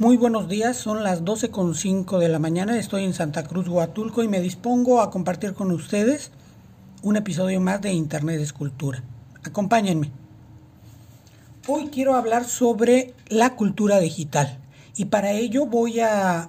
Muy buenos días, son las 12.05 de la mañana, estoy en Santa Cruz, Huatulco y me dispongo a compartir con ustedes un episodio más de Internet Escultura. Acompáñenme. Hoy quiero hablar sobre la cultura digital y para ello voy a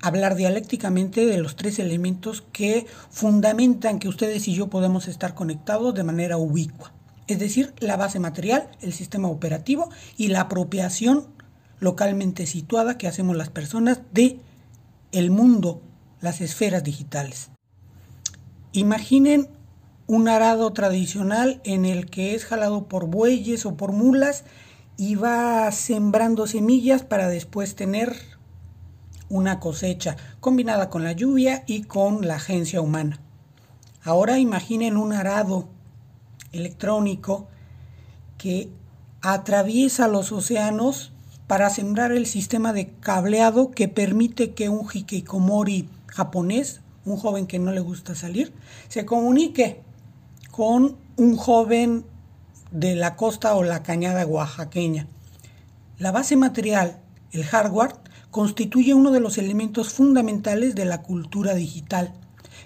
hablar dialécticamente de los tres elementos que fundamentan que ustedes y yo podemos estar conectados de manera ubicua. Es decir, la base material, el sistema operativo y la apropiación localmente situada que hacemos las personas de el mundo, las esferas digitales. Imaginen un arado tradicional en el que es jalado por bueyes o por mulas y va sembrando semillas para después tener una cosecha combinada con la lluvia y con la agencia humana. Ahora imaginen un arado electrónico que atraviesa los océanos para sembrar el sistema de cableado que permite que un hikikomori japonés, un joven que no le gusta salir, se comunique con un joven de la costa o la cañada oaxaqueña. La base material, el hardware, constituye uno de los elementos fundamentales de la cultura digital.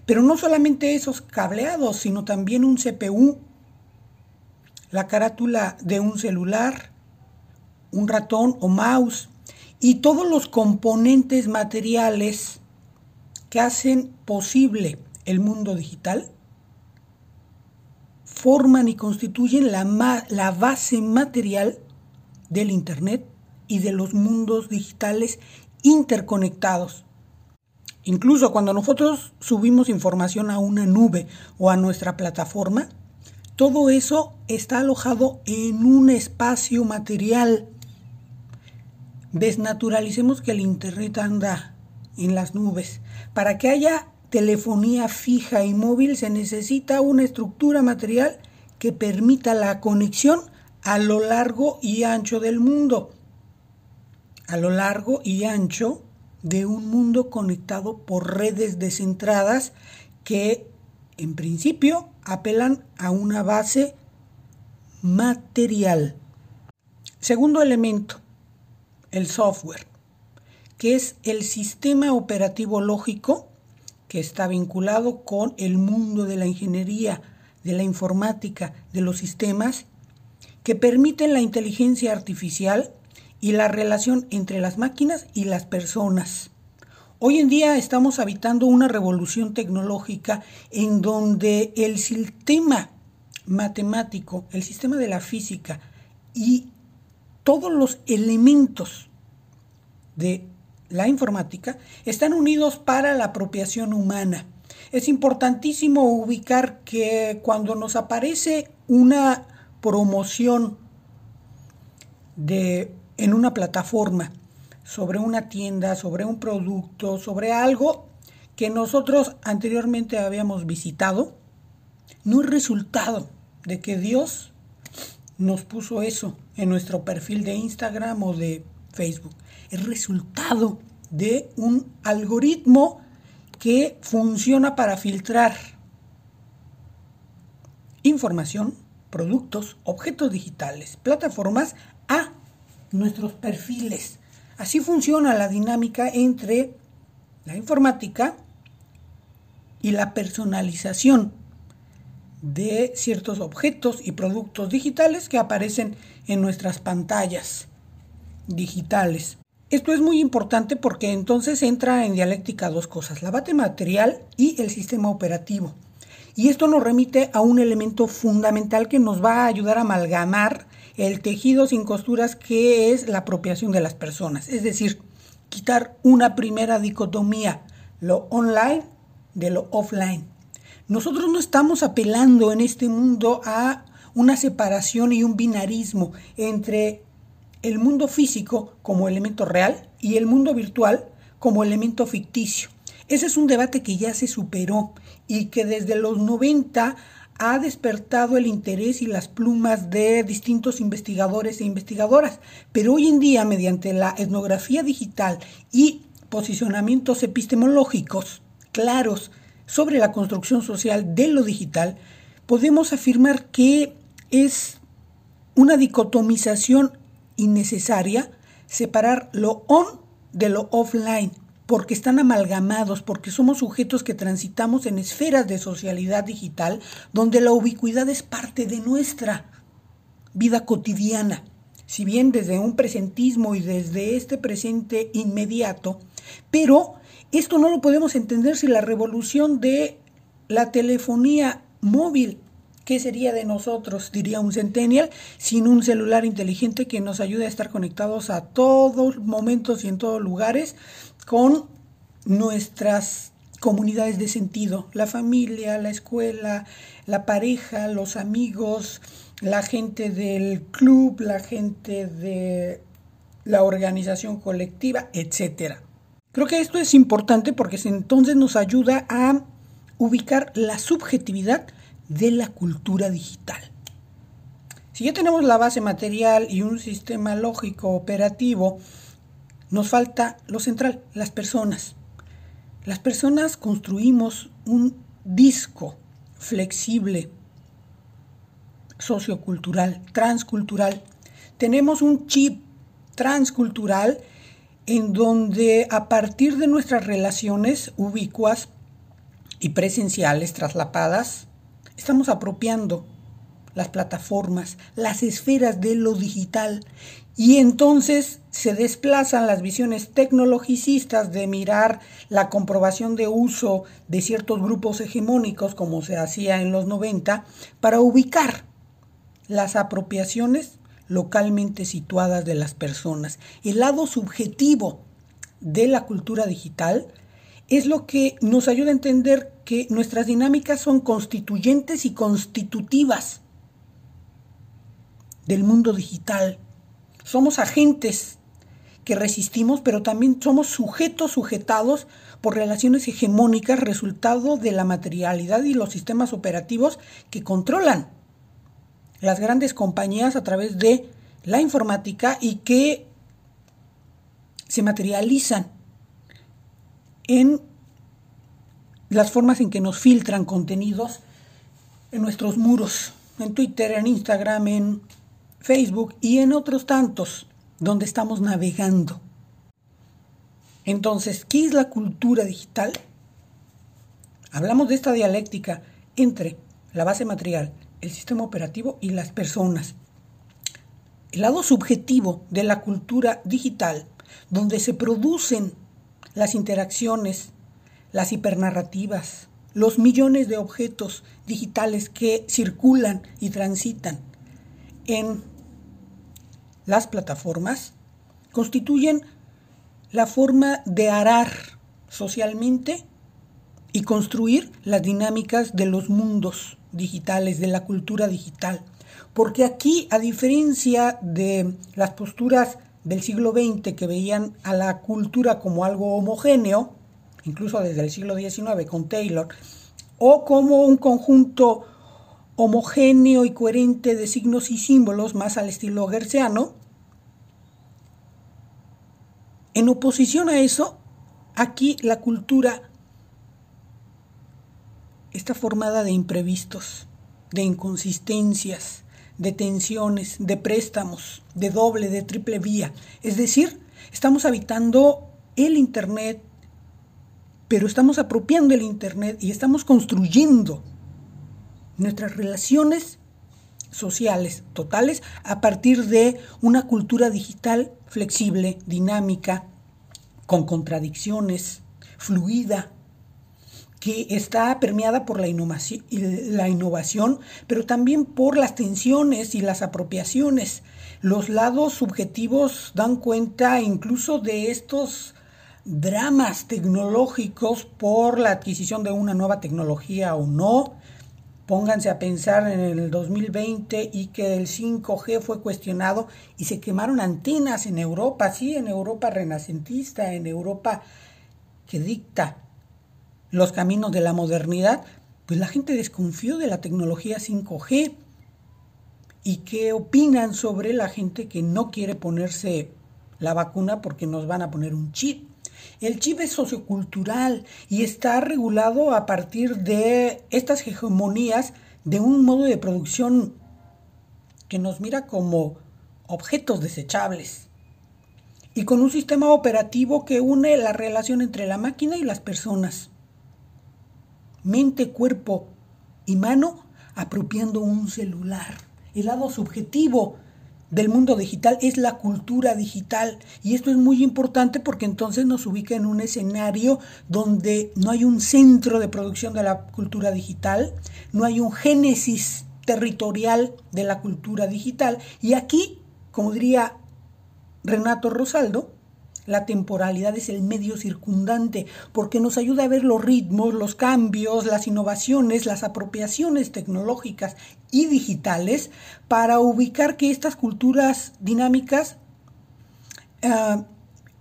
Pero no solamente esos cableados, sino también un CPU, la carátula de un celular, un ratón o mouse y todos los componentes materiales que hacen posible el mundo digital forman y constituyen la, la base material del Internet y de los mundos digitales interconectados. Incluso cuando nosotros subimos información a una nube o a nuestra plataforma, todo eso está alojado en un espacio material desnaturalicemos que el Internet anda en las nubes. Para que haya telefonía fija y móvil se necesita una estructura material que permita la conexión a lo largo y ancho del mundo. A lo largo y ancho de un mundo conectado por redes descentradas que en principio apelan a una base material. Segundo elemento, el software, que es el sistema operativo lógico que está vinculado con el mundo de la ingeniería, de la informática, de los sistemas, que permiten la inteligencia artificial y la relación entre las máquinas y las personas. Hoy en día estamos habitando una revolución tecnológica en donde el sistema matemático, el sistema de la física y todos los elementos de la informática están unidos para la apropiación humana. Es importantísimo ubicar que cuando nos aparece una promoción de, en una plataforma sobre una tienda, sobre un producto, sobre algo que nosotros anteriormente habíamos visitado, no es resultado de que Dios nos puso eso en nuestro perfil de Instagram o de Facebook. Es resultado de un algoritmo que funciona para filtrar información, productos, objetos digitales, plataformas a nuestros perfiles. Así funciona la dinámica entre la informática y la personalización de ciertos objetos y productos digitales que aparecen en nuestras pantallas digitales. Esto es muy importante porque entonces entra en dialéctica dos cosas, la base material y el sistema operativo. Y esto nos remite a un elemento fundamental que nos va a ayudar a amalgamar el tejido sin costuras que es la apropiación de las personas. Es decir, quitar una primera dicotomía, lo online de lo offline. Nosotros no estamos apelando en este mundo a una separación y un binarismo entre el mundo físico como elemento real y el mundo virtual como elemento ficticio. Ese es un debate que ya se superó y que desde los 90 ha despertado el interés y las plumas de distintos investigadores e investigadoras. Pero hoy en día, mediante la etnografía digital y posicionamientos epistemológicos claros sobre la construcción social de lo digital, podemos afirmar que es una dicotomización innecesaria separar lo on de lo offline, porque están amalgamados, porque somos sujetos que transitamos en esferas de socialidad digital donde la ubicuidad es parte de nuestra vida cotidiana. Si bien desde un presentismo y desde este presente inmediato, pero esto no lo podemos entender si la revolución de la telefonía móvil ¿Qué sería de nosotros, diría un centennial, sin un celular inteligente que nos ayude a estar conectados a todos momentos y en todos lugares con nuestras comunidades de sentido, la familia, la escuela, la pareja, los amigos, la gente del club, la gente de la organización colectiva, etcétera. Creo que esto es importante porque entonces nos ayuda a ubicar la subjetividad de la cultura digital. Si ya tenemos la base material y un sistema lógico operativo, nos falta lo central, las personas. Las personas construimos un disco flexible, sociocultural, transcultural. Tenemos un chip transcultural en donde a partir de nuestras relaciones ubicuas y presenciales traslapadas, Estamos apropiando las plataformas, las esferas de lo digital y entonces se desplazan las visiones tecnologicistas de mirar la comprobación de uso de ciertos grupos hegemónicos como se hacía en los 90 para ubicar las apropiaciones localmente situadas de las personas. El lado subjetivo de la cultura digital es lo que nos ayuda a entender que nuestras dinámicas son constituyentes y constitutivas del mundo digital. Somos agentes que resistimos, pero también somos sujetos sujetados por relaciones hegemónicas, resultado de la materialidad y los sistemas operativos que controlan las grandes compañías a través de la informática y que se materializan en las formas en que nos filtran contenidos en nuestros muros, en Twitter, en Instagram, en Facebook y en otros tantos donde estamos navegando. Entonces, ¿qué es la cultura digital? Hablamos de esta dialéctica entre la base material, el sistema operativo y las personas. El lado subjetivo de la cultura digital, donde se producen las interacciones, las hipernarrativas, los millones de objetos digitales que circulan y transitan en las plataformas, constituyen la forma de arar socialmente y construir las dinámicas de los mundos digitales, de la cultura digital. Porque aquí, a diferencia de las posturas del siglo XX que veían a la cultura como algo homogéneo, incluso desde el siglo XIX con Taylor, o como un conjunto homogéneo y coherente de signos y símbolos más al estilo gerciano. En oposición a eso, aquí la cultura está formada de imprevistos, de inconsistencias, de tensiones, de préstamos, de doble, de triple vía. Es decir, estamos habitando el Internet, pero estamos apropiando el Internet y estamos construyendo nuestras relaciones sociales totales a partir de una cultura digital flexible, dinámica, con contradicciones, fluida, que está permeada por la innovación, la innovación, pero también por las tensiones y las apropiaciones. Los lados subjetivos dan cuenta incluso de estos dramas tecnológicos por la adquisición de una nueva tecnología o no. Pónganse a pensar en el 2020 y que el 5G fue cuestionado y se quemaron antenas en Europa, sí, en Europa renacentista, en Europa que dicta los caminos de la modernidad, pues la gente desconfió de la tecnología 5G. ¿Y qué opinan sobre la gente que no quiere ponerse la vacuna porque nos van a poner un chip? El chip es sociocultural y está regulado a partir de estas hegemonías de un modo de producción que nos mira como objetos desechables. y con un sistema operativo que une la relación entre la máquina y las personas. Mente, cuerpo y mano apropiando un celular. El lado subjetivo del mundo digital es la cultura digital. Y esto es muy importante porque entonces nos ubica en un escenario donde no hay un centro de producción de la cultura digital, no hay un génesis territorial de la cultura digital. Y aquí, como diría Renato Rosaldo, la temporalidad es el medio circundante porque nos ayuda a ver los ritmos, los cambios, las innovaciones, las apropiaciones tecnológicas y digitales para ubicar que estas culturas dinámicas uh,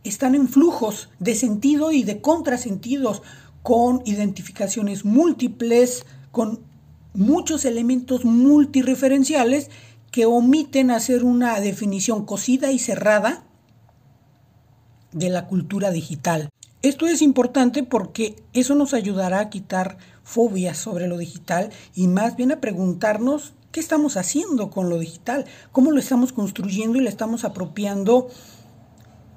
están en flujos de sentido y de contrasentidos con identificaciones múltiples, con muchos elementos multireferenciales que omiten hacer una definición cosida y cerrada de la cultura digital. Esto es importante porque eso nos ayudará a quitar fobias sobre lo digital y más bien a preguntarnos qué estamos haciendo con lo digital, cómo lo estamos construyendo y lo estamos apropiando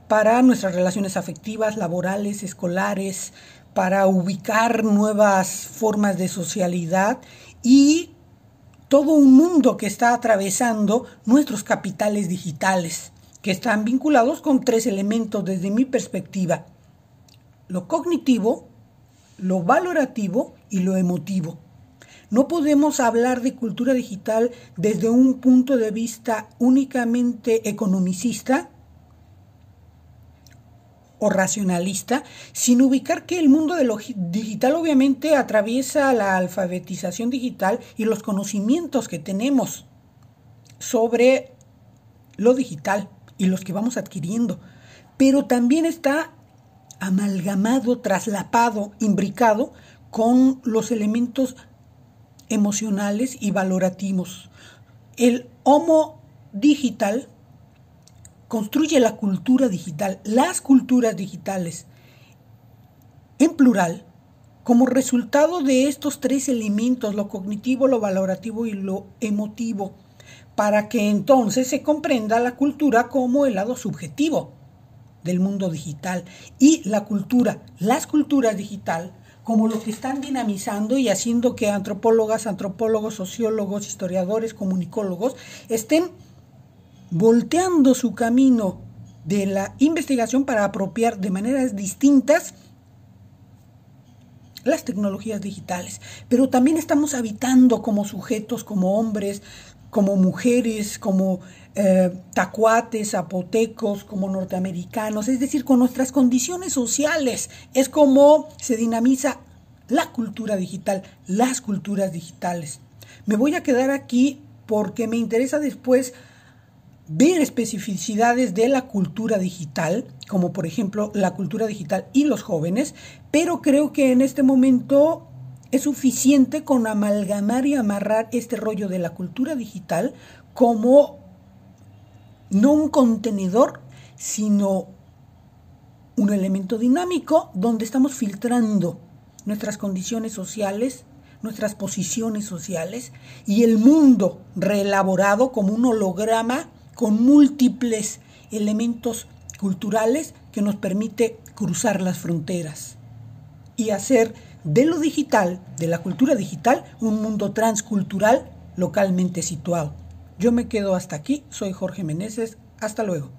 para nuestras relaciones afectivas, laborales, escolares, para ubicar nuevas formas de socialidad y todo un mundo que está atravesando nuestros capitales digitales que están vinculados con tres elementos desde mi perspectiva. Lo cognitivo, lo valorativo y lo emotivo. No podemos hablar de cultura digital desde un punto de vista únicamente economicista o racionalista, sin ubicar que el mundo de lo digital obviamente atraviesa la alfabetización digital y los conocimientos que tenemos sobre lo digital y los que vamos adquiriendo, pero también está amalgamado, traslapado, imbricado con los elementos emocionales y valorativos. El homo digital construye la cultura digital, las culturas digitales, en plural, como resultado de estos tres elementos, lo cognitivo, lo valorativo y lo emotivo para que entonces se comprenda la cultura como el lado subjetivo del mundo digital y la cultura, las culturas digital, como lo que están dinamizando y haciendo que antropólogas, antropólogos, sociólogos, historiadores, comunicólogos estén volteando su camino de la investigación para apropiar de maneras distintas las tecnologías digitales, pero también estamos habitando como sujetos, como hombres, como mujeres, como eh, tacuates, zapotecos, como norteamericanos, es decir, con nuestras condiciones sociales. Es como se dinamiza la cultura digital, las culturas digitales. Me voy a quedar aquí porque me interesa después ver especificidades de la cultura digital, como por ejemplo la cultura digital y los jóvenes, pero creo que en este momento es suficiente con amalgamar y amarrar este rollo de la cultura digital como no un contenedor, sino un elemento dinámico donde estamos filtrando nuestras condiciones sociales, nuestras posiciones sociales y el mundo reelaborado como un holograma con múltiples elementos culturales que nos permite cruzar las fronteras y hacer de lo digital, de la cultura digital, un mundo transcultural localmente situado. Yo me quedo hasta aquí, soy Jorge Meneses, hasta luego.